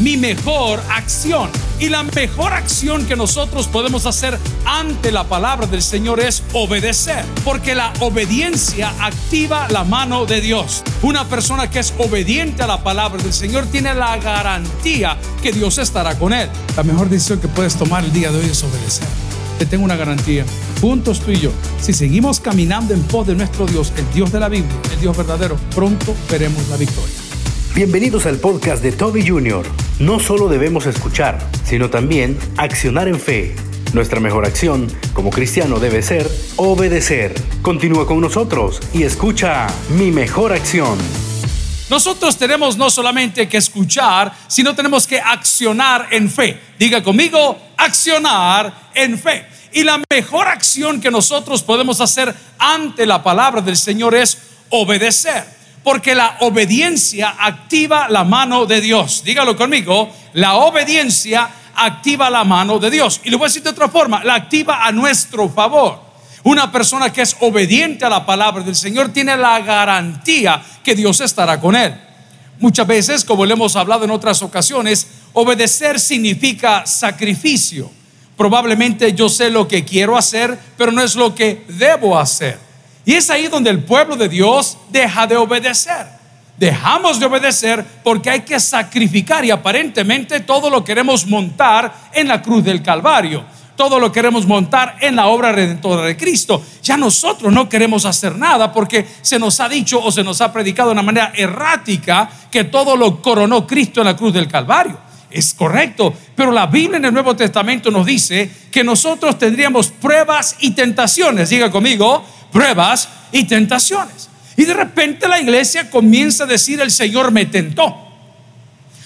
mi mejor acción. Y la mejor acción que nosotros podemos hacer ante la palabra del Señor es obedecer, porque la obediencia activa la mano de Dios. Una persona que es obediente a la palabra del Señor tiene la garantía que Dios estará con él. La mejor decisión que puedes tomar el día de hoy es obedecer. Te tengo una garantía. Juntos tú y yo, si seguimos caminando en pos de nuestro Dios, el Dios de la Biblia, el Dios verdadero, pronto veremos la victoria. Bienvenidos al podcast de Toby Jr. No solo debemos escuchar, sino también accionar en fe. Nuestra mejor acción como cristiano debe ser obedecer. Continúa con nosotros y escucha mi mejor acción. Nosotros tenemos no solamente que escuchar, sino tenemos que accionar en fe. Diga conmigo, accionar en fe. Y la mejor acción que nosotros podemos hacer ante la palabra del Señor es obedecer porque la obediencia activa la mano de Dios. Dígalo conmigo, la obediencia activa la mano de Dios. Y lo voy a decir de otra forma, la activa a nuestro favor. Una persona que es obediente a la palabra del Señor tiene la garantía que Dios estará con él. Muchas veces, como le hemos hablado en otras ocasiones, obedecer significa sacrificio. Probablemente yo sé lo que quiero hacer, pero no es lo que debo hacer. Y es ahí donde el pueblo de Dios deja de obedecer. Dejamos de obedecer porque hay que sacrificar y aparentemente todo lo queremos montar en la cruz del Calvario. Todo lo queremos montar en la obra redentora de Cristo. Ya nosotros no queremos hacer nada porque se nos ha dicho o se nos ha predicado de una manera errática que todo lo coronó Cristo en la cruz del Calvario. Es correcto, pero la Biblia en el Nuevo Testamento nos dice que nosotros tendríamos pruebas y tentaciones. Diga conmigo, pruebas y tentaciones. Y de repente la iglesia comienza a decir, el Señor me tentó.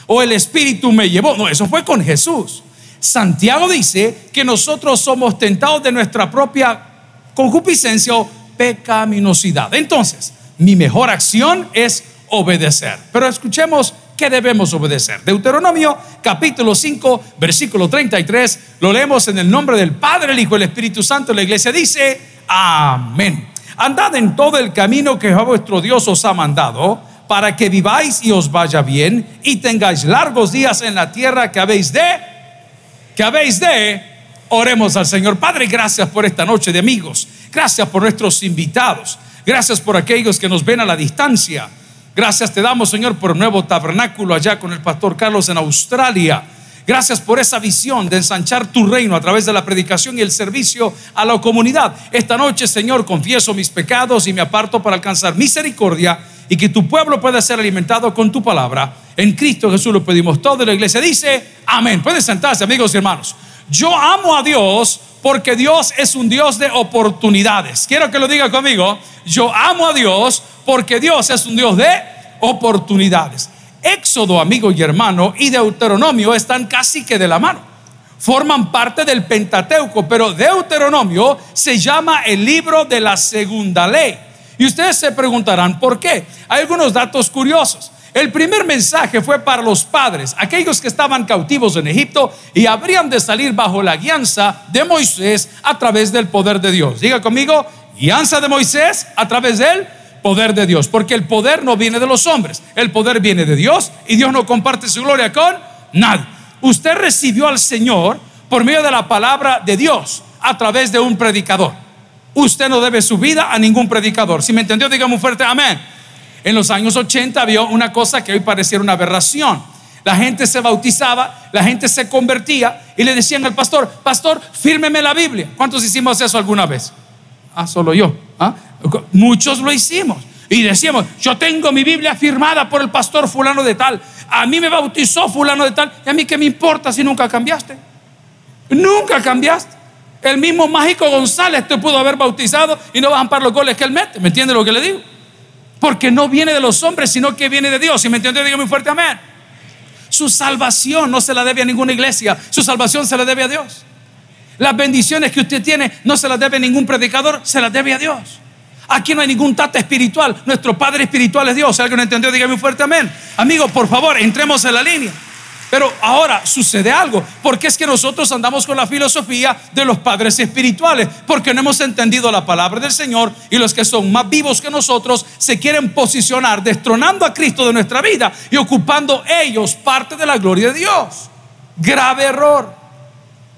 O el Espíritu me llevó. No, eso fue con Jesús. Santiago dice que nosotros somos tentados de nuestra propia concupiscencia o pecaminosidad. Entonces, mi mejor acción es obedecer. Pero escuchemos qué debemos obedecer. Deuteronomio capítulo 5, versículo 33, lo leemos en el nombre del Padre, el Hijo el Espíritu Santo. La iglesia dice, Amén. Andad en todo el camino que vuestro Dios os ha mandado, para que viváis y os vaya bien y tengáis largos días en la tierra que habéis de, que habéis de, oremos al Señor. Padre, gracias por esta noche de amigos. Gracias por nuestros invitados. Gracias por aquellos que nos ven a la distancia. Gracias te damos, Señor, por un nuevo tabernáculo allá con el pastor Carlos en Australia. Gracias por esa visión de ensanchar tu reino a través de la predicación y el servicio a la comunidad. Esta noche, Señor, confieso mis pecados y me aparto para alcanzar misericordia y que tu pueblo pueda ser alimentado con tu palabra. En Cristo Jesús lo pedimos todo. La iglesia dice, amén. Pueden sentarse, amigos y hermanos. Yo amo a Dios porque Dios es un Dios de oportunidades. Quiero que lo diga conmigo. Yo amo a Dios porque Dios es un Dios de oportunidades. Éxodo, amigo y hermano, y Deuteronomio están casi que de la mano. Forman parte del Pentateuco, pero Deuteronomio se llama el libro de la segunda ley. Y ustedes se preguntarán, ¿por qué? Hay algunos datos curiosos. El primer mensaje fue para los padres, aquellos que estaban cautivos en Egipto y habrían de salir bajo la guianza de Moisés a través del poder de Dios. Diga conmigo, guianza de Moisés a través de él poder de Dios, porque el poder no viene de los hombres, el poder viene de Dios y Dios no comparte su gloria con nadie. Usted recibió al Señor por medio de la palabra de Dios a través de un predicador. Usted no debe su vida a ningún predicador. Si me entendió, digamos fuerte, amén. En los años 80 había una cosa que hoy pareciera una aberración. La gente se bautizaba, la gente se convertía y le decían al pastor, pastor, fírmeme la Biblia. ¿Cuántos hicimos eso alguna vez? Ah, solo yo. ¿Ah? Muchos lo hicimos. Y decíamos, yo tengo mi Biblia firmada por el pastor fulano de tal. A mí me bautizó fulano de tal. ¿Y a mí qué me importa si nunca cambiaste? Nunca cambiaste. El mismo mágico González te pudo haber bautizado y no vas a ampar los goles que él mete. ¿Me entiende lo que le digo? Porque no viene de los hombres, sino que viene de Dios. Si me entiende, diga muy fuerte amén. Su salvación no se la debe a ninguna iglesia. Su salvación se la debe a Dios. Las bendiciones que usted tiene no se las debe a ningún predicador, se las debe a Dios. Aquí no hay ningún tata espiritual. Nuestro Padre espiritual es Dios. Si alguien entendió, dígame fuerte amén. Amigos, por favor, entremos en la línea. Pero ahora sucede algo, porque es que nosotros andamos con la filosofía de los padres espirituales, porque no hemos entendido la palabra del Señor y los que son más vivos que nosotros se quieren posicionar destronando a Cristo de nuestra vida y ocupando ellos parte de la gloria de Dios. Grave error.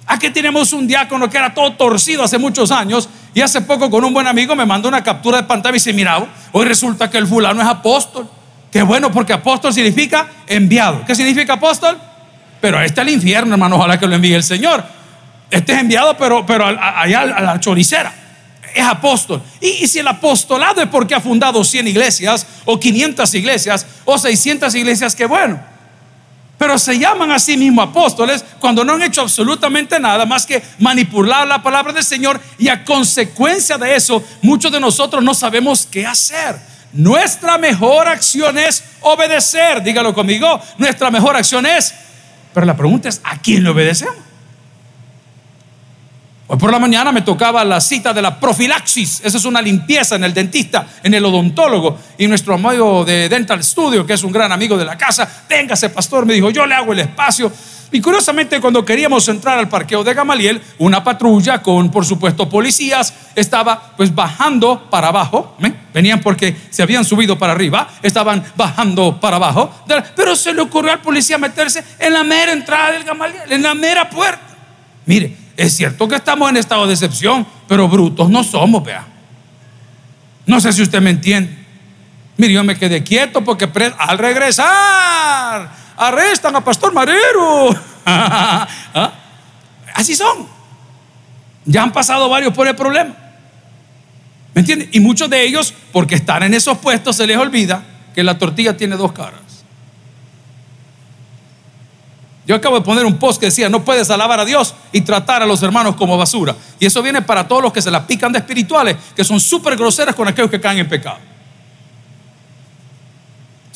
Aquí tenemos un diácono que era todo torcido hace muchos años y hace poco con un buen amigo me mandó una captura de pantalla y dice, mira, hoy resulta que el fulano es apóstol. Qué bueno, porque apóstol significa enviado. ¿Qué significa apóstol? Pero este es el infierno, hermano, ojalá que lo envíe el Señor. Este es enviado, pero, pero allá a la choricera. Es apóstol. Y, y, si el apostolado es porque ha fundado 100 iglesias, o 500 iglesias, o 600 iglesias, qué bueno. Pero se llaman a sí mismos apóstoles cuando no han hecho absolutamente nada más que manipular la palabra del Señor. Y a consecuencia de eso, muchos de nosotros no sabemos qué hacer. Nuestra mejor acción es obedecer. Dígalo conmigo. Nuestra mejor acción es. Pero la pregunta es, ¿a quién le obedecemos? Hoy por la mañana me tocaba la cita de la profilaxis. Esa es una limpieza en el dentista, en el odontólogo. Y nuestro amigo de Dental Studio, que es un gran amigo de la casa, véngase, pastor, me dijo, yo le hago el espacio. Y curiosamente, cuando queríamos entrar al parqueo de Gamaliel, una patrulla con, por supuesto, policías estaba pues bajando para abajo. Venían porque se habían subido para arriba, estaban bajando para abajo. Pero se le ocurrió al policía meterse en la mera entrada del Gamaliel, en la mera puerta. Mire, es cierto que estamos en estado de excepción, pero brutos no somos, vea. No sé si usted me entiende. Mire, yo me quedé quieto porque al regresar arrestan a Pastor Marero. ¿Ah? Así son. Ya han pasado varios por el problema. ¿Me entiende? Y muchos de ellos, porque están en esos puestos, se les olvida que la tortilla tiene dos caras. Yo acabo de poner un post que decía, no puedes alabar a Dios y tratar a los hermanos como basura. Y eso viene para todos los que se la pican de espirituales, que son súper groseras con aquellos que caen en pecado.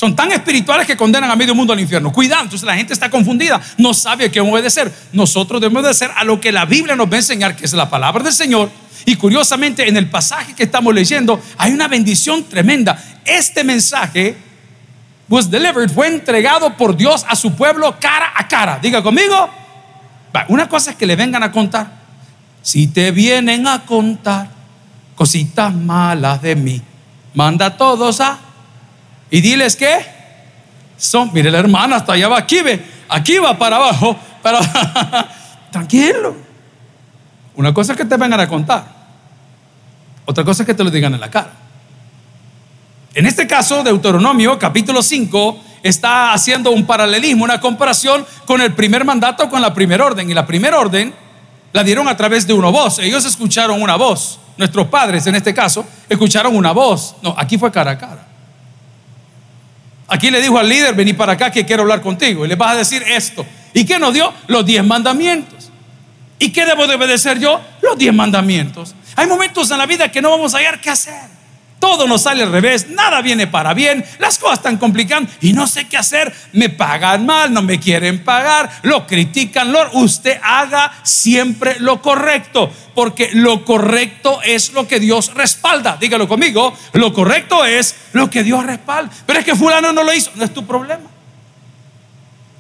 Son tan espirituales que condenan a medio mundo al infierno. Cuidado, entonces la gente está confundida, no sabe a qué obedecer. Nosotros debemos obedecer a lo que la Biblia nos va a enseñar, que es la palabra del Señor. Y curiosamente, en el pasaje que estamos leyendo, hay una bendición tremenda. Este mensaje was delivered, fue entregado por Dios a su pueblo cara a cara. Diga conmigo. Una cosa es que le vengan a contar. Si te vienen a contar cositas malas de mí, manda a todos a y diles que son, mire la hermana, hasta allá va, aquí ve, aquí va para abajo, pero tranquilo. Una cosa es que te vengan a contar, otra cosa es que te lo digan en la cara. En este caso, Deuteronomio capítulo 5 está haciendo un paralelismo, una comparación con el primer mandato, con la primera orden. Y la primera orden la dieron a través de una voz. Ellos escucharon una voz. Nuestros padres, en este caso, escucharon una voz. No, aquí fue cara a cara. Aquí le dijo al líder, vení para acá que quiero hablar contigo. Y le vas a decir esto. ¿Y qué nos dio? Los diez mandamientos. ¿Y qué debo de obedecer yo? Los diez mandamientos. Hay momentos en la vida que no vamos a hallar qué hacer. Todo nos sale al revés, nada viene para bien, las cosas están complicando y no sé qué hacer. Me pagan mal, no me quieren pagar, lo critican. Lord, usted haga siempre lo correcto, porque lo correcto es lo que Dios respalda. Dígalo conmigo, lo correcto es lo que Dios respalda. Pero es que fulano no lo hizo, no es tu problema.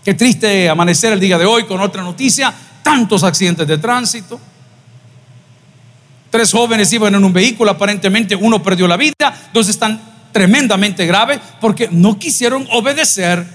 Qué triste amanecer el día de hoy con otra noticia, tantos accidentes de tránsito. Tres jóvenes iban en un vehículo, aparentemente uno perdió la vida, dos están tremendamente graves porque no quisieron obedecer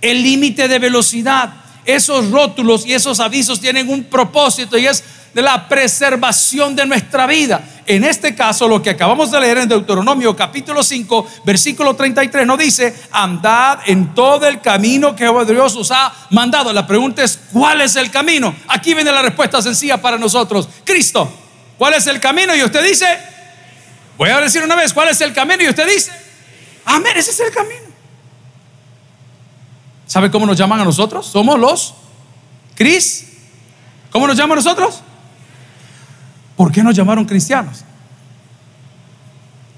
el límite de velocidad. Esos rótulos y esos avisos tienen un propósito y es de la preservación de nuestra vida. En este caso, lo que acabamos de leer en Deuteronomio capítulo 5, versículo 33, nos dice, andad en todo el camino que Dios os ha mandado. La pregunta es, ¿cuál es el camino? Aquí viene la respuesta sencilla para nosotros. Cristo. ¿Cuál es el camino? Y usted dice, voy a decir una vez, ¿cuál es el camino? Y usted dice, amén, ese es el camino. ¿Sabe cómo nos llaman a nosotros? Somos los Cris. ¿Cómo nos llaman a nosotros? ¿Por qué nos llamaron cristianos?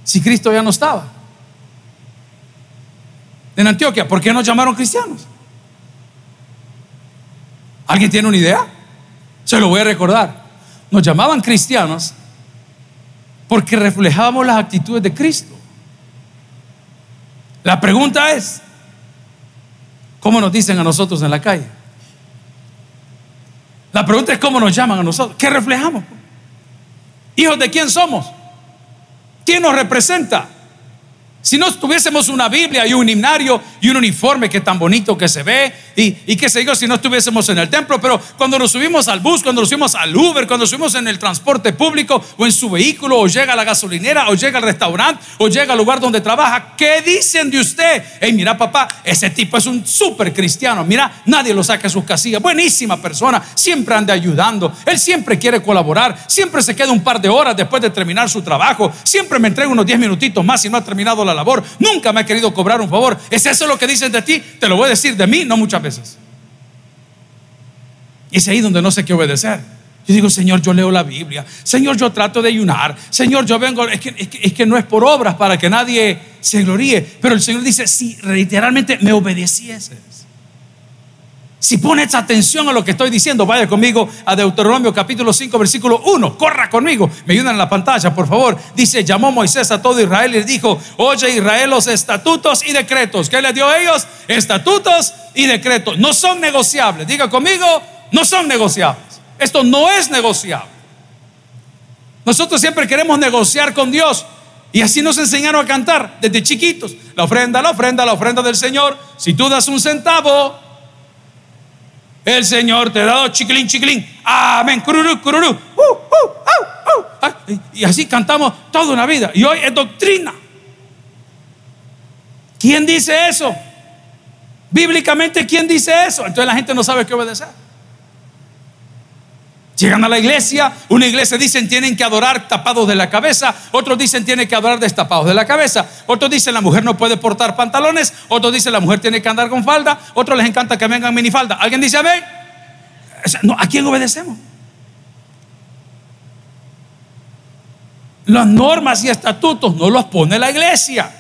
Si Cristo ya no estaba. En Antioquia, ¿por qué nos llamaron cristianos? ¿Alguien tiene una idea? Se lo voy a recordar nos llamaban cristianos porque reflejábamos las actitudes de Cristo. La pregunta es, ¿Cómo nos dicen a nosotros en la calle? La pregunta es cómo nos llaman a nosotros. ¿Qué reflejamos? ¿Hijos de quién somos? ¿Quién nos representa? Si no tuviésemos una Biblia y un himnario y un uniforme que tan bonito que se ve y, y qué sé yo, si no estuviésemos en el templo, pero cuando nos subimos al bus, cuando nos subimos al Uber, cuando nos subimos en el transporte público o en su vehículo o llega a la gasolinera o llega al restaurante o llega al lugar donde trabaja, ¿qué dicen de usted? Hey, mira papá, ese tipo es un súper cristiano, mira, nadie lo saca de sus casillas, buenísima persona, siempre anda ayudando, él siempre quiere colaborar, siempre se queda un par de horas después de terminar su trabajo, siempre me entrega unos 10 minutitos más si no ha terminado la labor, nunca me ha querido cobrar un favor. ¿Es eso lo que dicen de ti? Te lo voy a decir de mí, no muchas veces. Y es ahí donde no sé qué obedecer. Yo digo, Señor, yo leo la Biblia. Señor, yo trato de ayunar. Señor, yo vengo. Es que, es que, no es por obras para que nadie se gloríe. Pero el Señor dice, si literalmente me obedecieses. Si pones atención a lo que estoy diciendo, vaya conmigo a Deuteronomio capítulo 5, versículo 1. Corra conmigo. Me ayudan en la pantalla, por favor. Dice, llamó Moisés a todo Israel y le dijo, oye Israel los estatutos y decretos. ¿Qué le dio a ellos? Estatutos y decretos. No son negociables. Diga conmigo, no son negociables. Esto no es negociable. Nosotros siempre queremos negociar con Dios. Y así nos enseñaron a cantar desde chiquitos. La ofrenda, la ofrenda, la ofrenda del Señor. Si tú das un centavo, el Señor te ha dado chiquilín, chiquilín. Amén. Cururú, cururú. Uh, uh, ah, y así cantamos toda una vida. Y hoy es doctrina. ¿Quién dice eso? Bíblicamente, ¿quién dice eso? Entonces la gente no sabe qué obedecer. Llegan a la iglesia, una iglesia dicen tienen que adorar tapados de la cabeza, otros dicen tienen que adorar destapados de la cabeza, otros dicen la mujer no puede portar pantalones, otros dicen la mujer tiene que andar con falda, otros les encanta que vengan minifalda. ¿Alguien dice amén? No, ¿A quién obedecemos? Las normas y estatutos no los pone la iglesia.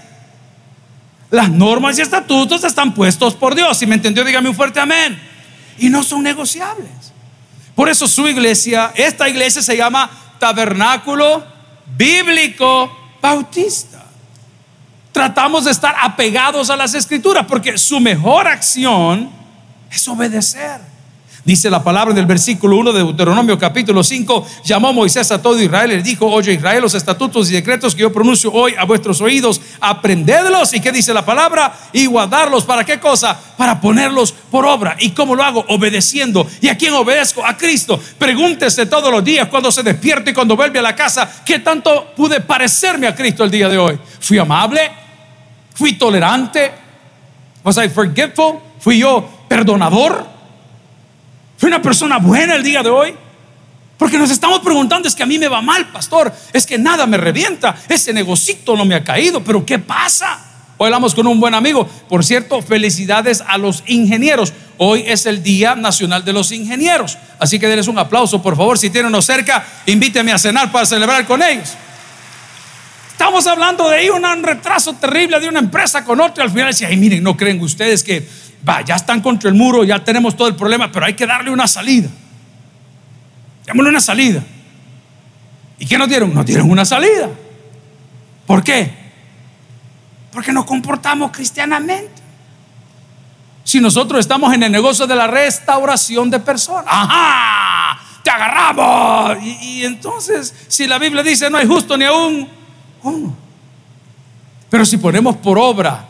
Las normas y estatutos están puestos por Dios. Si me entendió, dígame un fuerte amén. Y no son negociables. Por eso su iglesia, esta iglesia se llama Tabernáculo Bíblico Bautista. Tratamos de estar apegados a las escrituras porque su mejor acción es obedecer. Dice la palabra del versículo 1 de Deuteronomio capítulo 5, llamó Moisés a todo Israel y dijo, oye Israel, los estatutos y decretos que yo pronuncio hoy a vuestros oídos, aprendedlos. ¿Y qué dice la palabra? Y guardarlos. ¿Para qué cosa? Para ponerlos por obra. ¿Y cómo lo hago? Obedeciendo. ¿Y a quién obedezco? A Cristo. Pregúntese todos los días cuando se despierte y cuando vuelve a la casa, ¿qué tanto pude parecerme a Cristo el día de hoy? ¿Fui amable? ¿Fui tolerante? ¿Was I forgetful? ¿Fui yo perdonador? ¿Fui una persona buena el día de hoy? Porque nos estamos preguntando, es que a mí me va mal, pastor, es que nada me revienta, ese negocito no me ha caído, pero ¿qué pasa? Hoy hablamos con un buen amigo. Por cierto, felicidades a los ingenieros. Hoy es el Día Nacional de los Ingenieros. Así que denles un aplauso, por favor. Si tienen uno cerca, invíteme a cenar para celebrar con ellos. Estamos hablando de ahí un retraso terrible de una empresa con otra. Al final decía, ay, miren, no creen ustedes que ya están contra el muro, ya tenemos todo el problema, pero hay que darle una salida. Démosle una salida. ¿Y qué nos dieron? Nos dieron una salida. ¿Por qué? Porque nos comportamos cristianamente. Si nosotros estamos en el negocio de la restauración de personas, ¡ajá! ¡Te agarramos! Y, entonces, si la Biblia dice no hay justo ni aún uno. Pero si ponemos por obra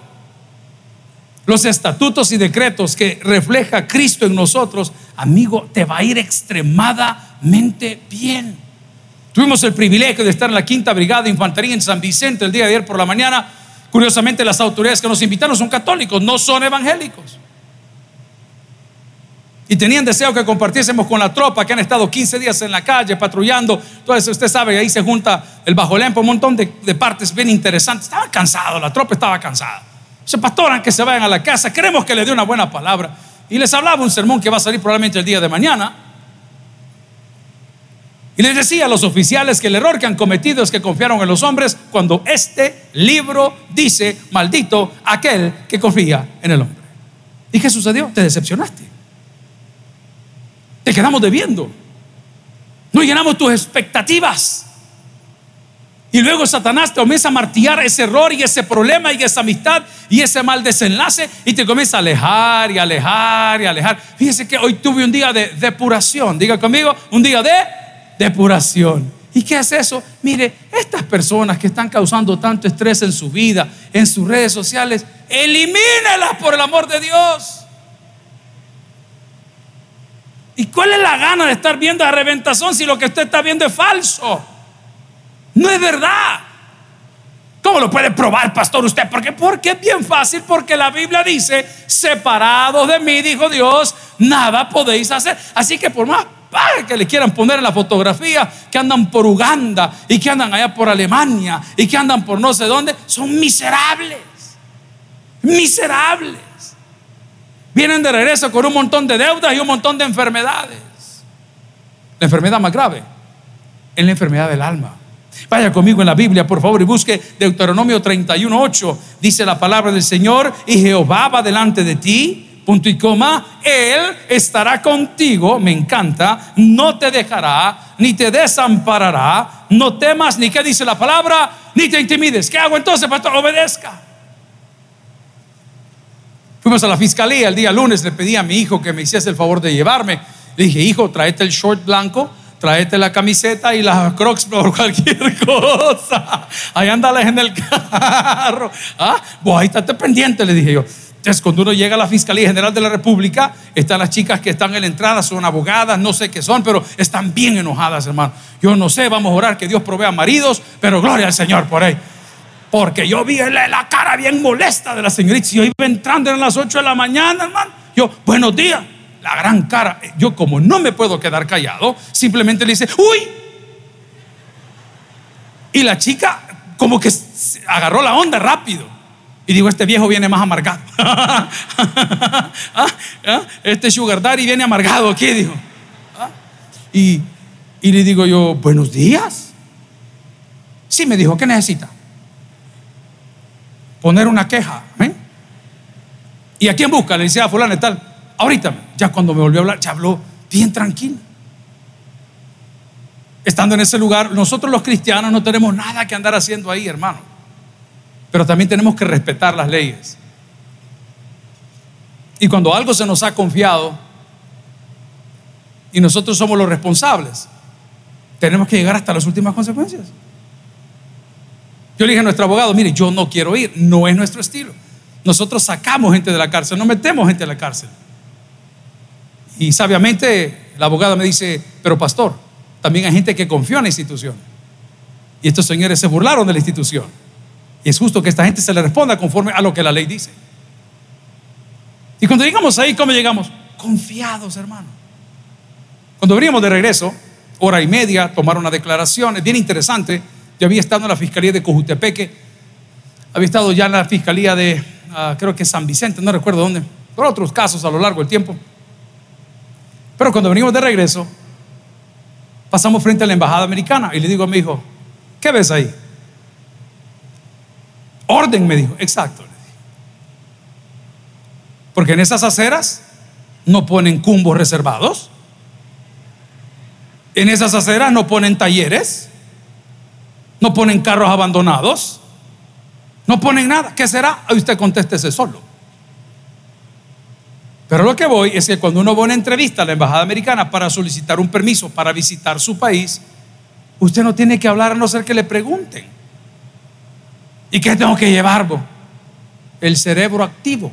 los estatutos y decretos que refleja Cristo en nosotros, amigo, te va a ir extremadamente bien. Tuvimos el privilegio de estar en la quinta brigada de infantería en San Vicente el día de ayer por la mañana. Curiosamente, las autoridades que nos invitaron son católicos, no son evangélicos. Y tenían deseo que compartiésemos con la tropa que han estado 15 días en la calle patrullando. Entonces, usted sabe, ahí se junta el bajo lempo, un montón de, partes bien interesantes. Estaba cansado, la tropa estaba cansada. Se pastoran que se vayan a la casa, queremos que le dé una buena palabra. Y les hablaba un sermón que va a salir probablemente el día de mañana. Y les decía a los oficiales que el error que han cometido es que confiaron en los hombres cuando este libro dice, maldito aquel que confía en el hombre. ¿Y qué sucedió? Te decepcionaste. Te quedamos debiendo. No llenamos tus expectativas. Y luego Satanás te comienza a martillar ese error y ese problema y esa amistad y ese mal desenlace y te comienza a alejar y alejar y alejar. Fíjese que hoy tuve un día de depuración. Diga conmigo, un día de depuración. ¿Y qué es eso? Mire, estas personas que están causando tanto estrés en su vida, en sus redes sociales, elimínelas por el amor de Dios. ¿Y cuál es la gana de estar viendo a reventazón si lo que usted está viendo es falso? No es verdad. ¿Cómo lo puede probar, pastor, usted? Porque, porque es bien fácil, porque la Biblia dice, separados de mí, dijo Dios, nada podéis hacer. Así que por más que le quieran poner en la fotografía, que andan por Uganda y que andan allá por Alemania y que andan por no sé dónde, son miserables. Miserables. Vienen de regreso con un montón de deudas y un montón de enfermedades. La enfermedad más grave es la enfermedad del alma. Vaya conmigo en la Biblia, por favor, y busque Deuteronomio 31.8. Dice la palabra del Señor, y Jehová va delante de ti, punto y coma, Él estará contigo, me encanta, no te dejará, ni te desamparará, no temas, ni qué dice la palabra, ni te intimides. ¿Qué hago entonces, pastor? Obedezca. Fuimos a la fiscalía el día lunes, le pedí a mi hijo que me hiciese el favor de llevarme. Le dije, hijo, tráete el short blanco tráete la camiseta y las crocs por cualquier cosa. Ahí andales en el carro. Ah, vos ahí estate pendiente, le dije yo. Entonces, cuando uno llega a la Fiscalía General de la República, están las chicas que están en la entrada, son abogadas, no sé qué son, pero están bien enojadas, hermano. Yo no sé, vamos a orar que Dios provea maridos, pero gloria al Señor por ahí. Porque yo vi la, cara bien molesta de la señorita. Yo iba entrando en las 8 de la mañana, hermano. Yo, buenos días la gran cara. Yo como no me puedo quedar callado, simplemente le dice, uy. Y la chica como que agarró la onda rápido. Y digo, este viejo viene más amargado. ¿Ah? ¿Ah? Este sugar daddy viene amargado aquí, dijo. ¿Ah? Y le digo yo, buenos días. Sí, me dijo, ¿qué necesita? Poner una queja. ¿eh? ¿Y a quién busca? Le decía a fulano y tal. Ahorita, ya cuando me volvió a hablar, ya habló bien tranquilo. Estando en ese lugar, nosotros los cristianos no tenemos nada que andar haciendo ahí, hermano. Pero también tenemos que respetar las leyes. Y cuando algo se nos ha confiado y nosotros somos los responsables, tenemos que llegar hasta las últimas consecuencias. Yo le dije a nuestro abogado, mire, yo no quiero ir, no es nuestro estilo. Nosotros sacamos gente de la cárcel, no metemos gente de la cárcel. Y sabiamente la abogada me dice, pero pastor, también hay gente que confió en la institución. Y estos señores se burlaron de la institución. Y es justo que esta gente se le responda conforme a lo que la ley dice. Y cuando llegamos ahí, ¿cómo llegamos? Confiados, hermano. Cuando veníamos de regreso, hora y media, tomaron una declaración. Es bien interesante. Yo había estado en la fiscalía de Cojutepeque, había estado ya en la fiscalía de, ah, creo que San Vicente, no recuerdo dónde, por otros casos a lo largo del tiempo. Pero cuando venimos de regreso, pasamos frente a la embajada americana y le digo a mi hijo, ¿qué ves ahí? Orden, me dijo, exacto. Porque en esas aceras no ponen cumbos reservados. En esas aceras no ponen talleres. No ponen carros abandonados. No ponen nada. ¿Qué será? Usted contéstese solo. Pero lo que voy es que cuando uno va a una entrevista a la embajada americana para solicitar un permiso para visitar su país, usted no tiene que hablar a no ser que le pregunten. ¿Y qué tengo que llevar? El cerebro activo.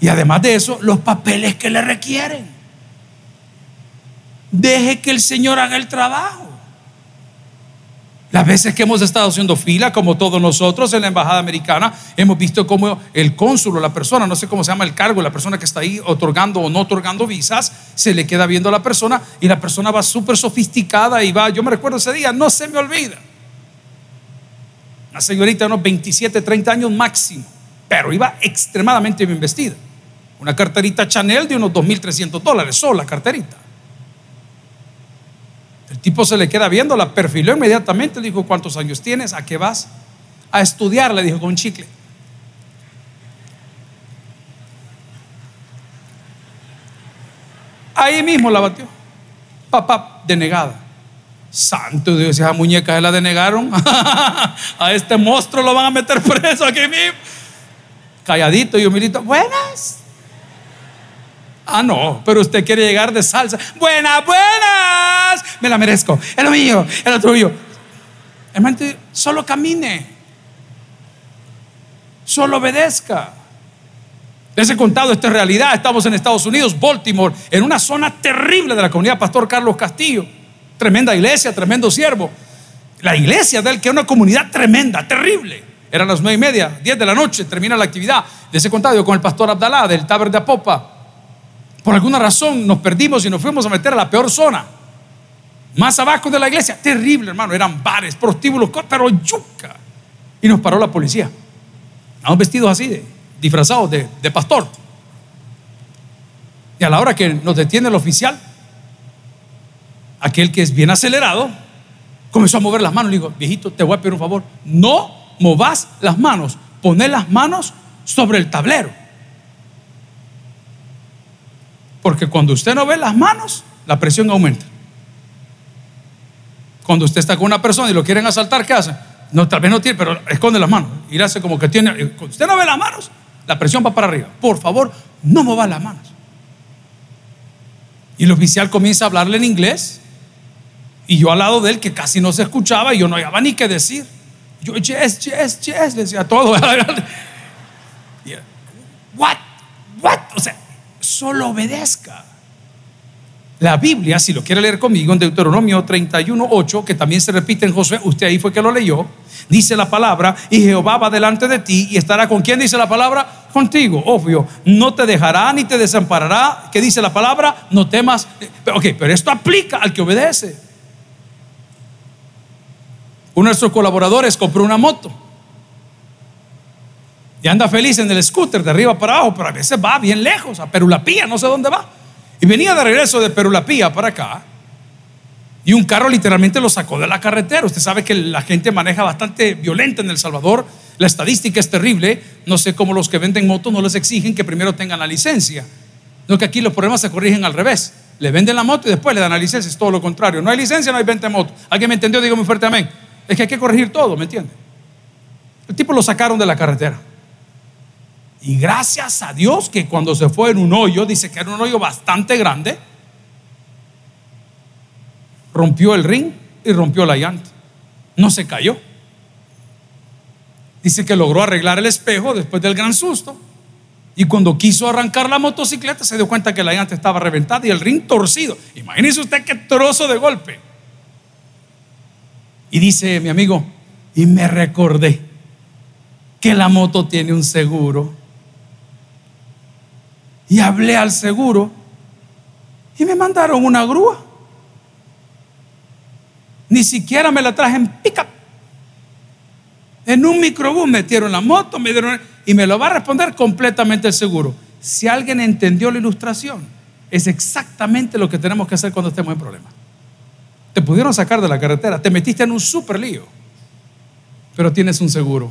Y además de eso, los papeles que le requieren. Deje que el Señor haga el trabajo. Las veces que hemos estado haciendo fila, como todos nosotros en la embajada americana, hemos visto como el cónsul o la persona, no sé cómo se llama el cargo, la persona que está ahí otorgando o no otorgando visas, se le queda viendo a la persona y la persona va súper sofisticada y va, yo me recuerdo ese día, no se me olvida. Una señorita de unos 27, 30 años máximo, pero iba extremadamente bien vestida. Una carterita Chanel de unos 2.300 dólares, sola carterita. Tipo se le queda viendo, la perfiló inmediatamente, le dijo, ¿cuántos años tienes? ¿A qué vas? A estudiar, le dijo con chicle. Ahí mismo la batió. Papá, denegada. Santo Dios, esa muñeca se la denegaron. a este monstruo lo van a meter preso aquí mismo. Calladito y humilito. Buenas. Ah, no, pero usted quiere llegar de salsa. Buenas, buenas. Me la merezco. Es lo mío, es lo tuyo. Hermano, solo camine. Solo obedezca. Les he contado esta realidad. Estamos en Estados Unidos, Baltimore, en una zona terrible de la comunidad Pastor Carlos Castillo. Tremenda iglesia, tremendo siervo. La iglesia de él, que es una comunidad tremenda, terrible. Eran las nueve y media, diez de la noche, termina la actividad. Les he contado con el pastor Abdalá del Taber de Apopa. Por alguna razón nos perdimos y nos fuimos a meter a la peor zona. Más abajo de la iglesia. Terrible, hermano. Eran bares, prostíbulos, pero yuca. Y nos paró la policía. Estamos vestidos así, disfrazados de, pastor. Y a la hora que nos detiene el oficial, aquel que es bien acelerado, comenzó a mover las manos. Le digo, viejito, te voy a pedir un favor. No movas las manos. Poner las manos sobre el tablero. Porque cuando usted no ve las manos, la presión aumenta. Cuando usted está con una persona y lo quieren asaltar, ¿qué hace? No, tal vez no tiene, pero esconde las manos. Y hace como que tiene. Cuando usted no ve las manos, la presión va para arriba. Por favor, no mueva las manos. Y el oficial comienza a hablarle en inglés. Y yo al lado de él, que casi no se escuchaba, y yo no había ni qué decir. Yo, yes, yes, yes, decía todo. What? What? O sea, solo obedezca. La Biblia, si lo quiere leer conmigo, en Deuteronomio 31, 8, que también se repite en Josué, usted ahí fue que lo leyó, dice la palabra, y Jehová va delante de ti y estará con quien dice la palabra, contigo, obvio, no te dejará ni te desamparará, que dice la palabra, no temas. Ok, pero esto aplica al que obedece. Uno de nuestros colaboradores compró una moto y anda feliz en el scooter de arriba para abajo, pero a veces va bien lejos, a Perulapía, no sé dónde va. Y venía de regreso de Perulapía para acá. Y un carro literalmente lo sacó de la carretera. Usted sabe que la gente maneja bastante violenta en El Salvador. La estadística es terrible. No sé cómo los que venden motos no les exigen que primero tengan la licencia. No que aquí los problemas se corrigen al revés. Le venden la moto y después le dan la licencia. Es todo lo contrario. No hay licencia, no hay venta de moto. ¿Alguien me entendió? Digo muy fuerte amén. Es que hay que corregir todo, ¿me entiende? El tipo lo sacaron de la carretera. Y gracias a Dios que cuando se fue en un hoyo, dice que era un hoyo bastante grande, rompió el ring y rompió la llanta. No se cayó. Dice que logró arreglar el espejo después del gran susto. Y cuando quiso arrancar la motocicleta, se dio cuenta que la llanta estaba reventada y el ring torcido. Imagínese usted qué trozo de golpe. Y dice mi amigo, y me recordé que la moto tiene un seguro y hablé al seguro y me mandaron una grúa. Ni siquiera me la traje en pick-up. En un microbús metieron la moto, me dieron y me lo va a responder completamente el seguro. Si alguien entendió la ilustración, es exactamente lo que tenemos que hacer cuando estemos en problemas. Te pudieron sacar de la carretera, te metiste en un super lío, pero tienes un seguro.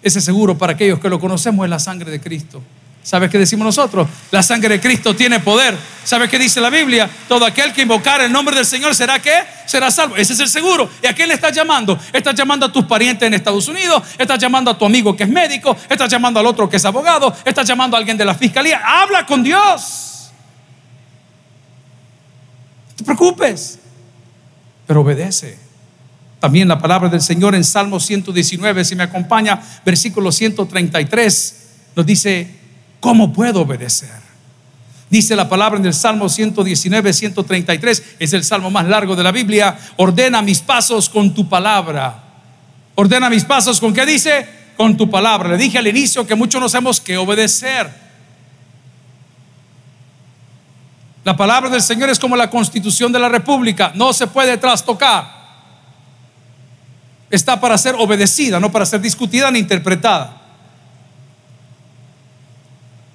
Ese seguro para aquellos que lo conocemos es la sangre de Cristo. ¿Sabes qué decimos nosotros? La sangre de Cristo tiene poder. ¿Sabes qué dice la Biblia? Todo aquel que invocar el nombre del Señor será que será salvo. Ese es el seguro. ¿Y a quién le estás llamando? Estás llamando a tus parientes en Estados Unidos, estás llamando a tu amigo que es médico, estás llamando al otro que es abogado, estás llamando a alguien de la fiscalía. Habla con Dios. No te preocupes, pero obedece. También la palabra del Señor en Salmo 119, si me acompaña, versículo 133, nos dice, ¿Cómo puedo obedecer? Dice la palabra en el Salmo 119, 133, es el salmo más largo de la Biblia. Ordena mis pasos con tu palabra. Ordena mis pasos con qué dice? Con tu palabra. Le dije al inicio que muchos no sabemos que obedecer. La palabra del Señor es como la constitución de la República, no se puede trastocar. Está para ser obedecida, no para ser discutida ni interpretada.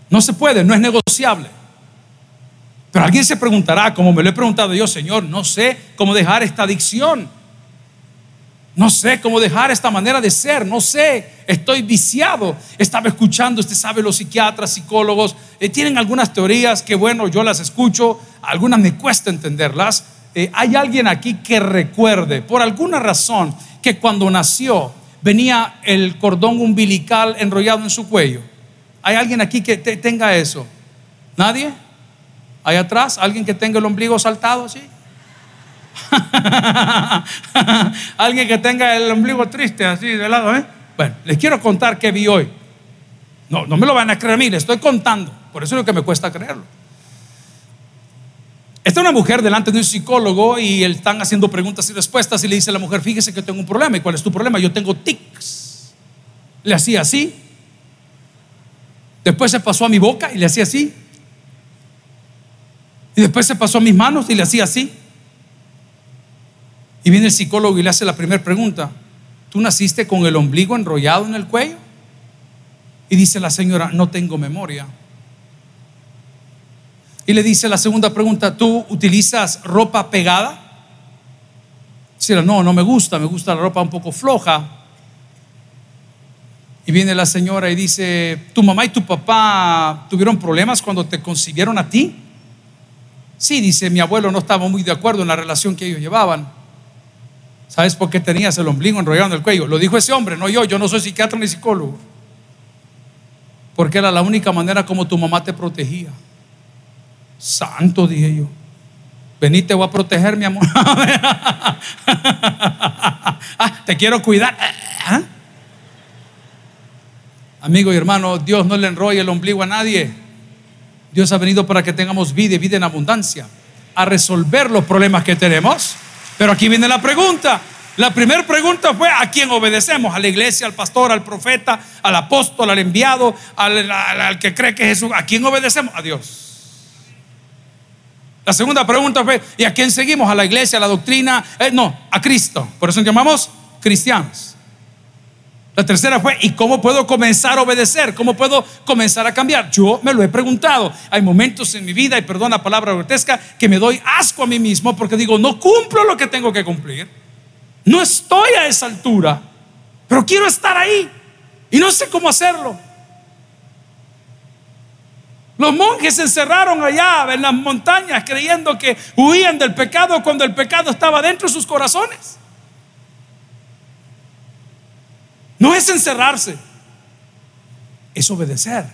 No se puede, no es negociable. Pero alguien se preguntará, como me lo he preguntado yo, Señor, no sé cómo dejar esta adicción. No sé cómo dejar esta manera de ser, no sé, estoy viciado. Estaba escuchando, usted sabe, los psiquiatras, psicólogos, eh, tienen algunas teorías que, bueno, yo las escucho, algunas me cuesta entenderlas. eh, ¿hay alguien aquí que recuerde, por alguna razón, que cuando nació venía el cordón umbilical enrollado en su cuello? ¿Hay alguien aquí que tenga eso? ¿Nadie? ¿Hay atrás? ¿Alguien que tenga el ombligo saltado así? Alguien que tenga el ombligo triste así de lado, ¿eh? Bueno, les quiero contar qué vi hoy. No, no me lo van a creer a mí, estoy contando. Por eso es lo que me cuesta creerlo. Está una mujer delante de un psicólogo y están haciendo preguntas y respuestas y le dice a la mujer, fíjese que tengo un problema. ¿Y cuál es tu problema? Yo tengo tics. Le hacía así. Después se pasó a mi boca y le hacía así. Y después se pasó a mis manos y le hacía así. Y viene el psicólogo y le hace la primera pregunta. ¿Tú naciste con el ombligo enrollado en el cuello? Y dice la señora, no tengo memoria. Y le dice la segunda pregunta, ¿tú utilizas ropa pegada? Dice, no, no me gusta, me gusta la ropa un poco floja. Y viene la señora y dice, ¿tu mamá y tu papá tuvieron problemas cuando te concibieron a ti? Sí, dice, mi abuelo no estaba muy de acuerdo en la relación que ellos llevaban. ¿Sabes por qué tenías el ombligo enrollado en el cuello? Lo dijo ese hombre, no yo. Yo no soy psiquiatra ni psicólogo. Porque era la única manera como tu mamá te protegía. Santo, dije yo. Vení, te voy a proteger, mi amor. ah, te quiero cuidar. ¿Ah? Amigo y hermano, Dios no le enrolla el ombligo a nadie. Dios ha venido para que tengamos vida y vida en abundancia. A resolver los problemas que tenemos pero aquí viene la pregunta. La primera pregunta fue a quién obedecemos, a la iglesia, al pastor, al profeta, al apóstol, al enviado, al, que cree que Jesús. ¿A quién obedecemos? A Dios. La segunda pregunta fue, ¿y a quién seguimos? ¿A la iglesia, a la doctrina? Eh, no, a Cristo. Por eso llamamos cristianos. La tercera fue, ¿y cómo puedo comenzar a obedecer? ¿Cómo puedo comenzar a cambiar? Yo me lo he preguntado. Hay momentos en mi vida, y perdón la palabra grotesca, que me doy asco a mí mismo porque digo, no cumplo lo que tengo que cumplir. No estoy a esa altura, pero quiero estar ahí y no sé cómo hacerlo. Los monjes se encerraron allá en las montañas creyendo que huían del pecado cuando el pecado estaba dentro de sus corazones. No es encerrarse, es obedecer.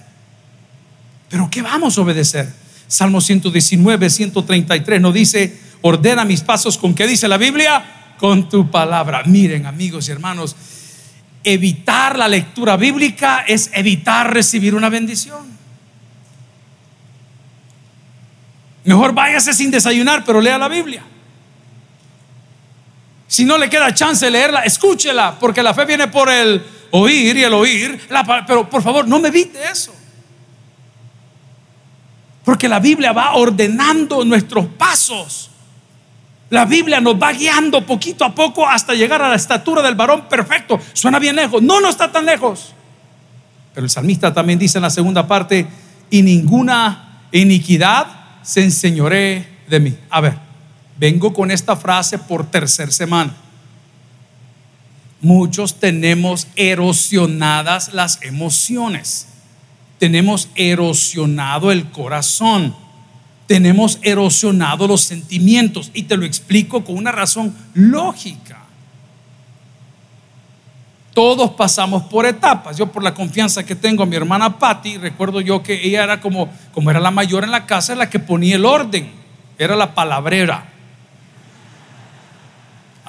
Pero ¿qué vamos a obedecer? Salmo 119, 133 nos dice, ordena mis pasos con qué dice la Biblia? Con tu palabra. Miren amigos y hermanos, evitar la lectura bíblica es evitar recibir una bendición. Mejor váyase sin desayunar, pero lea la Biblia. Si no le queda chance de leerla, escúchela, porque la fe viene por el oír y el oír. pero por favor, no me evite eso. Porque la Biblia va ordenando nuestros pasos. La Biblia nos va guiando poquito a poco hasta llegar a la estatura del varón perfecto. Suena bien lejos. No, no está tan lejos. Pero el salmista también dice en la segunda parte, y ninguna iniquidad se enseñoree de mí. A ver, Vengo con esta frase por tercer semana. Muchos tenemos erosionadas las emociones. Tenemos erosionado el corazón. Tenemos erosionado los sentimientos. Y te lo explico con una razón lógica. Todos pasamos por etapas. Yo por la confianza que tengo a mi hermana Patty, recuerdo yo que ella era como, como era la mayor en la casa, la que ponía el orden. Era la palabrera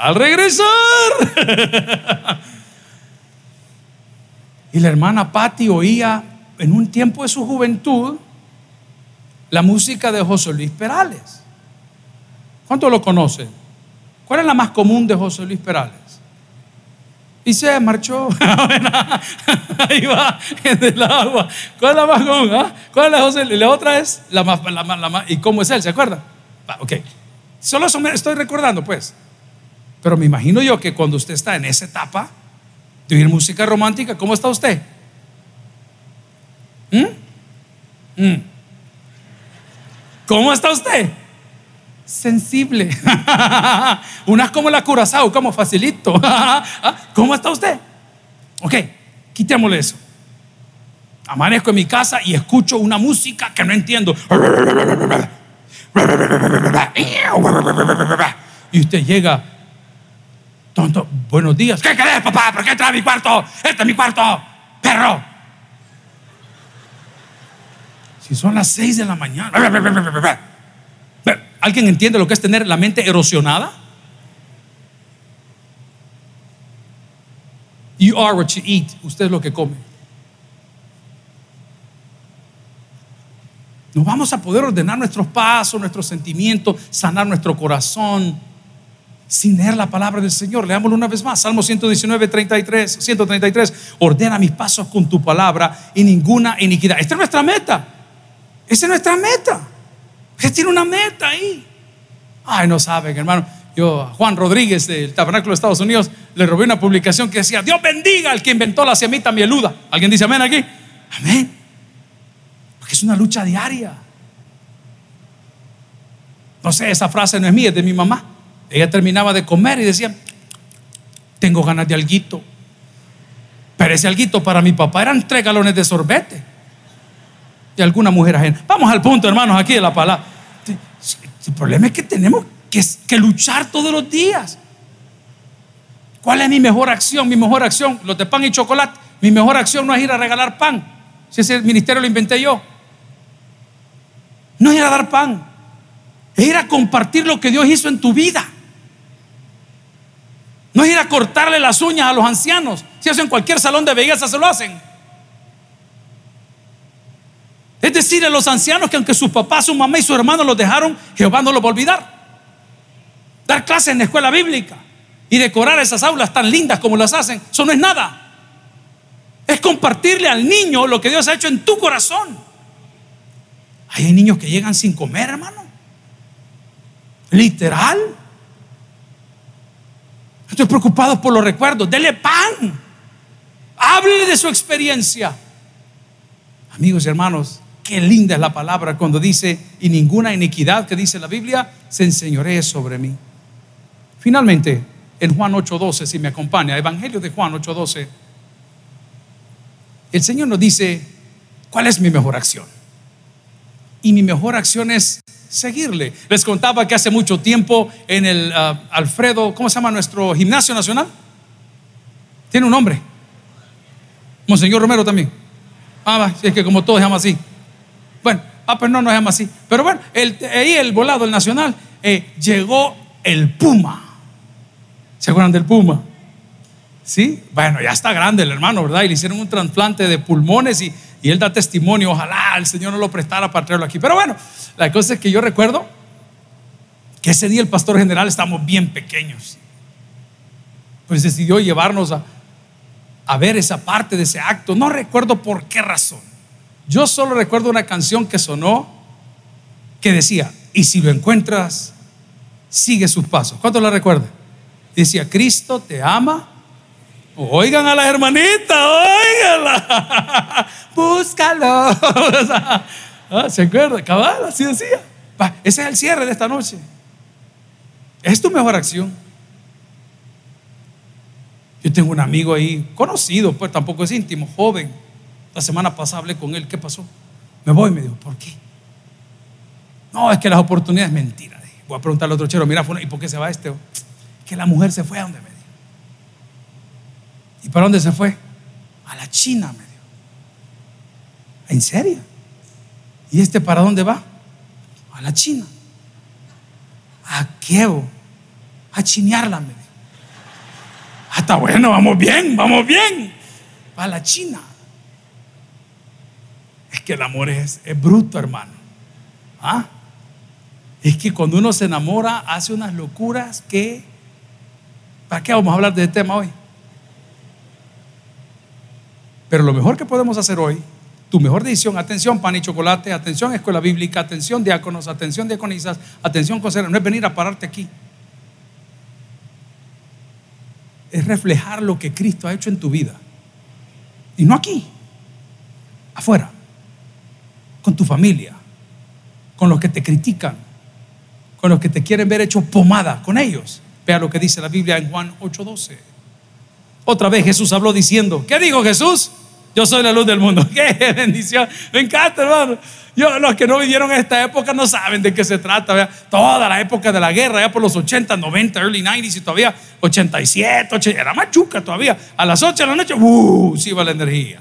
al regresar. y la hermana Patti oía en un tiempo de su juventud la música de José Luis Perales. ¿Cuánto lo conocen? ¿Cuál es la más común de José Luis Perales? Y se marchó. Ahí va, en el agua. ¿Cuál es la más común? Ah? ¿Cuál es la José Luis? La otra es la más. ¿Y cómo es él? ¿Se acuerda? ok. Solo estoy recordando, pues. Pero me imagino yo que cuando usted está en esa etapa de oír música romántica, ¿cómo está usted? ¿Mm? ¿Mm? ¿Cómo está usted? Sensible. Una es como la curazao, como facilito. ¿Ah? ¿Cómo está usted? Ok, quitémosle eso. Amanezco en mi casa y escucho una música que no entiendo. Y usted llega, tonto, buenos días. ¿Qué querés, papá? ¿Por qué entra a mi cuarto? Este es mi cuarto, perro. Si son las seis de la mañana. ¿Alguien entiende lo que es tener la mente erosionada? You are what you eat. Usted es lo que come. No vamos a poder ordenar nuestros pasos, nuestros sentimientos, sanar nuestro corazón sin leer la palabra del Señor. Leámoslo una vez más. Salmo 119, 33, 133. Ordena mis pasos con tu palabra y ninguna iniquidad. Esta es nuestra meta. Esa es nuestra meta. Usted tiene una meta ahí. Ay, no saben, hermano. Yo, Juan Rodríguez del Tabernáculo de Estados Unidos, le robé una publicación que decía: Dios bendiga al que inventó la semita mieluda. ¿Alguien dice amén aquí? Amén. Porque es una lucha diaria. No sé, esa frase no es mía, es de mi mamá. Ella terminaba de comer y decía: Tengo ganas de alguito. Pero ese alguito para mi papá eran tres galones de sorbete. Y alguna mujer ajena. Vamos al punto, hermanos, aquí de la palabra. El problema es que tenemos que, luchar todos los días. ¿Cuál es mi mejor acción? Mi mejor acción, los de pan y chocolate. Mi mejor acción no es ir a regalar pan. Si ese ministerio lo inventé yo. No es ir a dar pan. Es ir a compartir lo que Dios hizo en tu vida. No es ir a cortarle las uñas a los ancianos. Si eso en cualquier salón de belleza se lo hacen. Es decir, a los ancianos que aunque sus papás, su mamá y su hermano los dejaron, Jehová no los va a olvidar dar clases en la escuela bíblica y decorar esas aulas tan lindas como las hacen, eso no es nada. Es compartirle al niño lo que Dios ha hecho en tu corazón. Hay niños que llegan sin comer, hermano. Literal. Estoy preocupado por los recuerdos. Dele pan. Háblele de su experiencia. Amigos y hermanos, qué linda es la palabra cuando dice, y ninguna iniquidad que dice la Biblia se enseñoree sobre mí. Finalmente, en Juan 8:12, si me acompaña, Evangelio de Juan 8:12, el Señor nos dice, ¿cuál es mi mejor acción? Y mi mejor acción es seguirle. Les contaba que hace mucho tiempo en el ah, Alfredo, ¿cómo se llama nuestro gimnasio nacional? Tiene un nombre. Monseñor Romero también. Ah, es que como todos se llama así. Bueno, ah, pues no, no llama así. Pero bueno, ahí el volado, el nacional, eh, llegó el Puma. ¿Se acuerdan del Puma? Sí, bueno, ya está grande el hermano, ¿verdad? Y le hicieron un trasplante de pulmones y, él da testimonio. Ojalá el Señor no lo prestara para traerlo aquí. Pero bueno, la cosa es que yo recuerdo que ese día el pastor general estábamos bien pequeños. Pues decidió llevarnos a, a ver esa parte de ese acto. No recuerdo por qué razón. Yo solo recuerdo una canción que sonó que decía, y si lo encuentras, sigue sus pasos. ¿Cuánto la recuerda? Decía, Cristo te ama. Oigan a la hermanita, oiganla. Búscalo. Ah, ¿Se acuerda? Cabal, así decía. ese es el cierre de esta noche. Es tu mejor acción. Yo tengo un amigo ahí, conocido, pues tampoco es íntimo, joven. La semana pasada hablé con él. ¿Qué pasó? Me voy, me dijo, ¿por qué? No, es que las oportunidades, mentira. Voy a preguntarle a otro chero, mira, ¿y por qué se va este? que la mujer se fue a donde me. ¿Y para dónde se fue? A la China, me dijo. ¿En serio? ¿Y este para dónde va? A la China. ¿A qué? A chinearla, me dijo. Ah, bueno, vamos bien, vamos bien. A la China. Es que el amor es, es bruto, hermano. ¿Ah? Es que cuando uno se enamora hace unas locuras que ¿Para qué vamos a hablar de este tema hoy? Pero lo mejor que podemos hacer hoy, tu mejor decisión, atención pan y chocolate, atención escuela bíblica, atención diáconos, atención diaconisas, atención consejeros, no es venir a pararte aquí. Es reflejar lo que Cristo ha hecho en tu vida. Y no aquí, afuera, con tu familia, con los que te critican, con los que te quieren ver hecho pomada, con ellos. Vea lo que dice la Biblia en Juan 8:12. Otra vez Jesús habló diciendo, ¿qué dijo Jesús? Yo soy la luz del mundo. Qué bendición. Me encanta, hermano. Yo, los que no vivieron esta época no saben de qué se trata. Toda la época de la guerra, ya por los 80, 90, early 90s y todavía 87, 80, era más chuca todavía. A las 8 de la noche, ¡uh! Se iba la energía.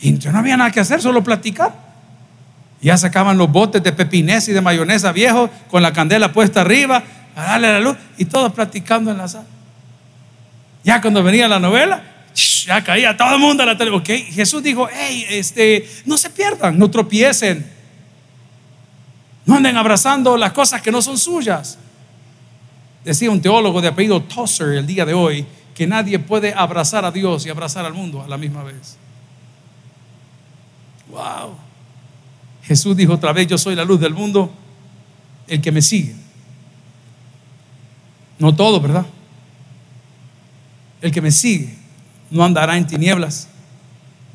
Y no había nada que hacer, solo platicar. Ya sacaban los botes de pepinés y de mayonesa viejos con la candela puesta arriba, a darle la luz y todos platicando en la sala. Ya cuando venía la novela, ya caía todo el mundo a la tele. Ok, Jesús dijo, hey, este, no se pierdan, no tropiecen. No anden abrazando las cosas que no son suyas. Decía un teólogo de apellido Tosser el día de hoy que nadie puede abrazar a Dios y abrazar al mundo a la misma vez. Wow. Jesús dijo otra vez, yo soy la luz del mundo, el que me sigue. No todo, ¿verdad? El que me sigue no andará en tinieblas,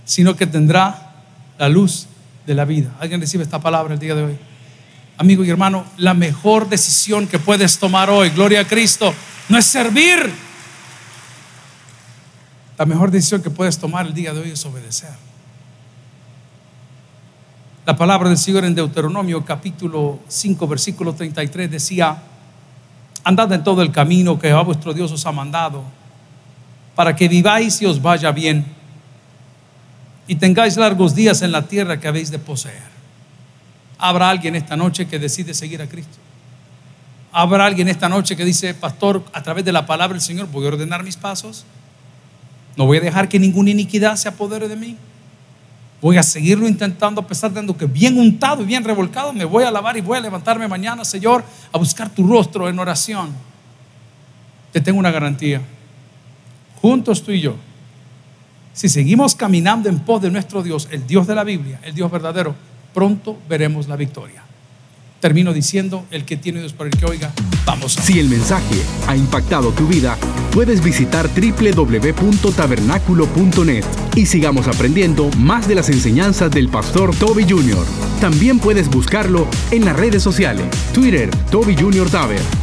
sino que tendrá la luz de la vida. ¿Alguien recibe esta palabra el día de hoy? Amigo y hermano, la mejor decisión que puedes tomar hoy, gloria a Cristo, no es servir. La mejor decisión que puedes tomar el día de hoy es obedecer. La palabra del Señor en Deuteronomio capítulo 5 versículo 33 decía, andad en todo el camino que Jehová vuestro Dios os ha mandado para que viváis y os vaya bien y tengáis largos días en la tierra que habéis de poseer. Habrá alguien esta noche que decide seguir a Cristo. Habrá alguien esta noche que dice, pastor, a través de la palabra del Señor voy a ordenar mis pasos. No voy a dejar que ninguna iniquidad se apodere de mí. Voy a seguirlo intentando a pesar de que bien untado y bien revolcado me voy a lavar y voy a levantarme mañana, Señor, a buscar tu rostro en oración. Te tengo una garantía juntos tú y yo, si seguimos caminando en pos de nuestro Dios, el Dios de la Biblia, el Dios verdadero, pronto veremos la victoria. Termino diciendo, el que tiene Dios por el que oiga, vamos. Si el mensaje ha impactado tu vida, puedes visitar www.tabernaculo.net y sigamos aprendiendo más de las enseñanzas del pastor Toby Jr. También puedes buscarlo en las redes sociales, Twitter, Toby Jr. Taber,